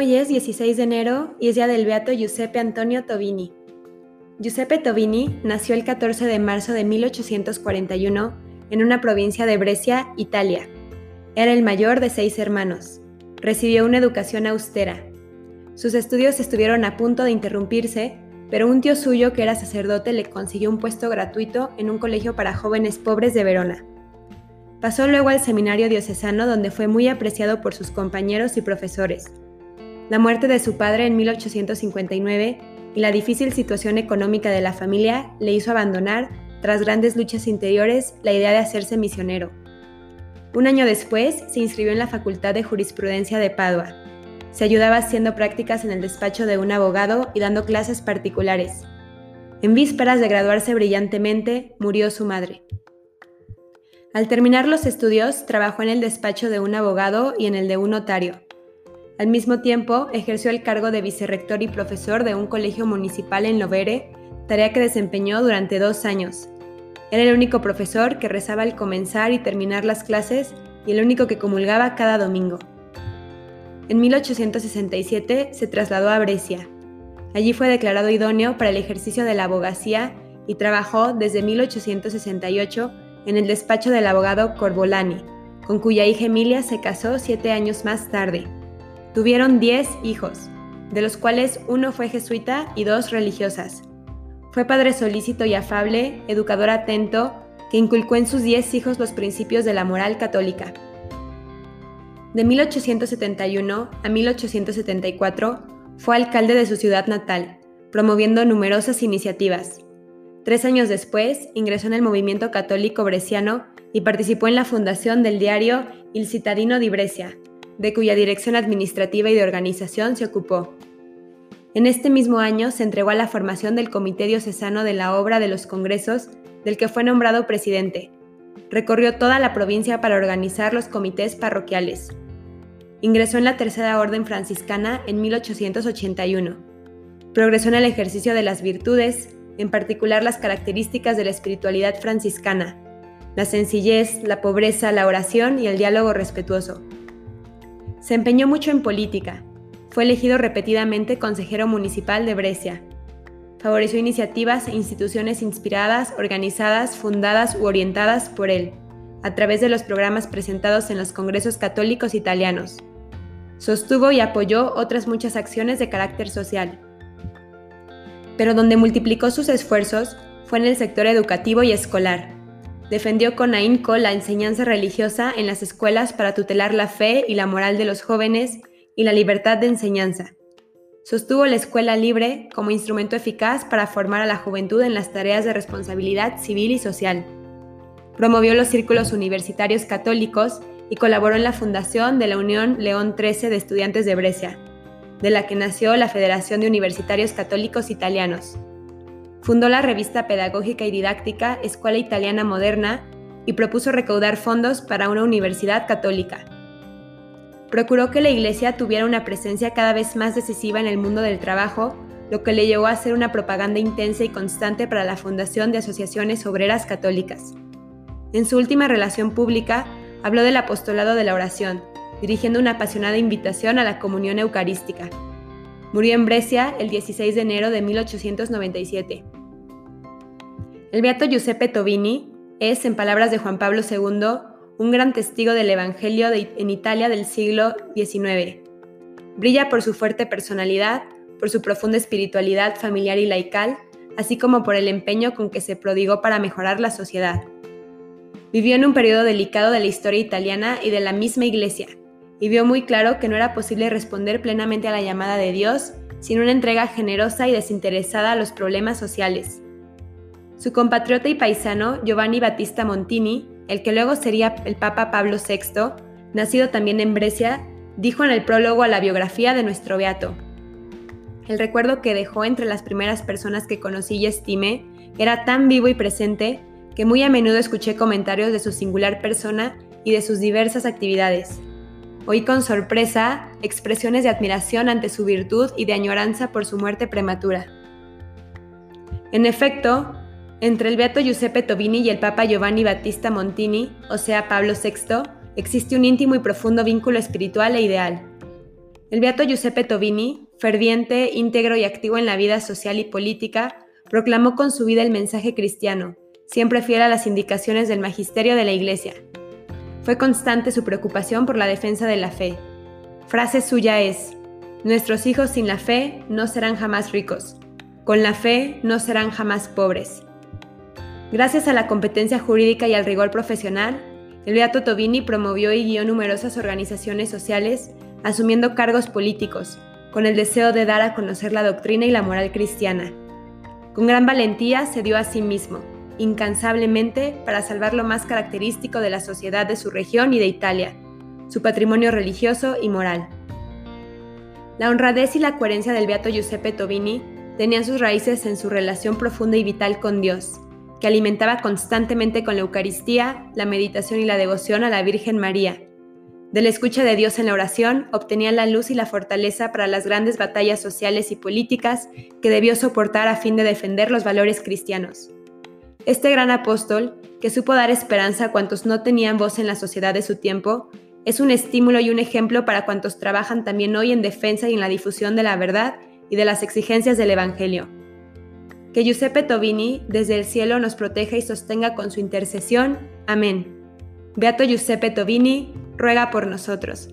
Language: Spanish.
Hoy es 16 de enero y es día del beato Giuseppe Antonio Tobini. Giuseppe Tobini nació el 14 de marzo de 1841 en una provincia de Brescia, Italia. Era el mayor de seis hermanos. Recibió una educación austera. Sus estudios estuvieron a punto de interrumpirse, pero un tío suyo que era sacerdote le consiguió un puesto gratuito en un colegio para jóvenes pobres de Verona. Pasó luego al seminario diocesano donde fue muy apreciado por sus compañeros y profesores. La muerte de su padre en 1859 y la difícil situación económica de la familia le hizo abandonar, tras grandes luchas interiores, la idea de hacerse misionero. Un año después se inscribió en la Facultad de Jurisprudencia de Padua. Se ayudaba haciendo prácticas en el despacho de un abogado y dando clases particulares. En vísperas de graduarse brillantemente, murió su madre. Al terminar los estudios, trabajó en el despacho de un abogado y en el de un notario. Al mismo tiempo, ejerció el cargo de vicerrector y profesor de un colegio municipal en Lovere, tarea que desempeñó durante dos años. Era el único profesor que rezaba al comenzar y terminar las clases y el único que comulgaba cada domingo. En 1867 se trasladó a Brescia. Allí fue declarado idóneo para el ejercicio de la abogacía y trabajó desde 1868 en el despacho del abogado Corbolani, con cuya hija Emilia se casó siete años más tarde. Tuvieron diez hijos, de los cuales uno fue jesuita y dos religiosas. Fue padre solícito y afable, educador atento, que inculcó en sus diez hijos los principios de la moral católica. De 1871 a 1874 fue alcalde de su ciudad natal, promoviendo numerosas iniciativas. Tres años después ingresó en el movimiento católico bresciano y participó en la fundación del diario Il Cittadino di Brescia, de cuya dirección administrativa y de organización se ocupó. En este mismo año se entregó a la formación del Comité Diocesano de la Obra de los Congresos, del que fue nombrado presidente. Recorrió toda la provincia para organizar los comités parroquiales. Ingresó en la Tercera Orden Franciscana en 1881. Progresó en el ejercicio de las virtudes, en particular las características de la espiritualidad franciscana, la sencillez, la pobreza, la oración y el diálogo respetuoso. Se empeñó mucho en política. Fue elegido repetidamente consejero municipal de Brescia. Favoreció iniciativas e instituciones inspiradas, organizadas, fundadas u orientadas por él, a través de los programas presentados en los congresos católicos italianos. Sostuvo y apoyó otras muchas acciones de carácter social. Pero donde multiplicó sus esfuerzos fue en el sector educativo y escolar Defendió con ahínco la enseñanza religiosa en las escuelas para tutelar la fe y la moral de los jóvenes y la libertad de enseñanza. Sostuvo la escuela libre como instrumento eficaz para formar a la juventud en las tareas de responsabilidad civil y social. Promovió los círculos universitarios católicos y colaboró en la fundación de la Unión León XIII de Estudiantes de Brescia, de la que nació la Federación de Universitarios Católicos Italianos. Fundó la revista pedagógica y didáctica Escuela Italiana Moderna y propuso recaudar fondos para una universidad católica. Procuró que la Iglesia tuviera una presencia cada vez más decisiva en el mundo del trabajo, lo que le llevó a hacer una propaganda intensa y constante para la fundación de asociaciones obreras católicas. En su última relación pública, habló del apostolado de la oración, dirigiendo una apasionada invitación a la comunión eucarística. Murió en Brescia el 16 de enero de 1897. El beato Giuseppe Tobini es, en palabras de Juan Pablo II, un gran testigo del Evangelio en Italia del siglo XIX. Brilla por su fuerte personalidad, por su profunda espiritualidad familiar y laical, así como por el empeño con que se prodigó para mejorar la sociedad. Vivió en un periodo delicado de la historia italiana y de la misma Iglesia, y vio muy claro que no era posible responder plenamente a la llamada de Dios sin una entrega generosa y desinteresada a los problemas sociales. Su compatriota y paisano Giovanni Battista Montini, el que luego sería el Papa Pablo VI, nacido también en Brescia, dijo en el prólogo a la biografía de nuestro beato. El recuerdo que dejó entre las primeras personas que conocí y estimé era tan vivo y presente que muy a menudo escuché comentarios de su singular persona y de sus diversas actividades. Oí con sorpresa expresiones de admiración ante su virtud y de añoranza por su muerte prematura. En efecto, entre el beato Giuseppe Tobini y el papa Giovanni Battista Montini, o sea Pablo VI, existe un íntimo y profundo vínculo espiritual e ideal. El beato Giuseppe Tobini, ferviente, íntegro y activo en la vida social y política, proclamó con su vida el mensaje cristiano, siempre fiel a las indicaciones del magisterio de la Iglesia. Fue constante su preocupación por la defensa de la fe. Frase suya es, Nuestros hijos sin la fe no serán jamás ricos, con la fe no serán jamás pobres. Gracias a la competencia jurídica y al rigor profesional, el Beato Tobini promovió y guió numerosas organizaciones sociales asumiendo cargos políticos, con el deseo de dar a conocer la doctrina y la moral cristiana. Con gran valentía se dio a sí mismo, incansablemente, para salvar lo más característico de la sociedad de su región y de Italia, su patrimonio religioso y moral. La honradez y la coherencia del beato Giuseppe Tobini tenían sus raíces en su relación profunda y vital con Dios, que alimentaba constantemente con la Eucaristía, la meditación y la devoción a la Virgen María, de la escucha de Dios en la oración obtenía la luz y la fortaleza para las grandes batallas sociales y políticas que debió soportar a fin de defender los valores cristianos. Este gran apóstol, que supo dar esperanza a cuantos no tenían voz en la sociedad de su tiempo, es un estímulo y un ejemplo para cuantos trabajan también hoy en defensa y en la difusión de la verdad y de las exigencias del Evangelio. Que Giuseppe Tobini desde el cielo nos proteja y sostenga con su intercesión. Amén. Beato Giuseppe Tobini, ruega por nosotros.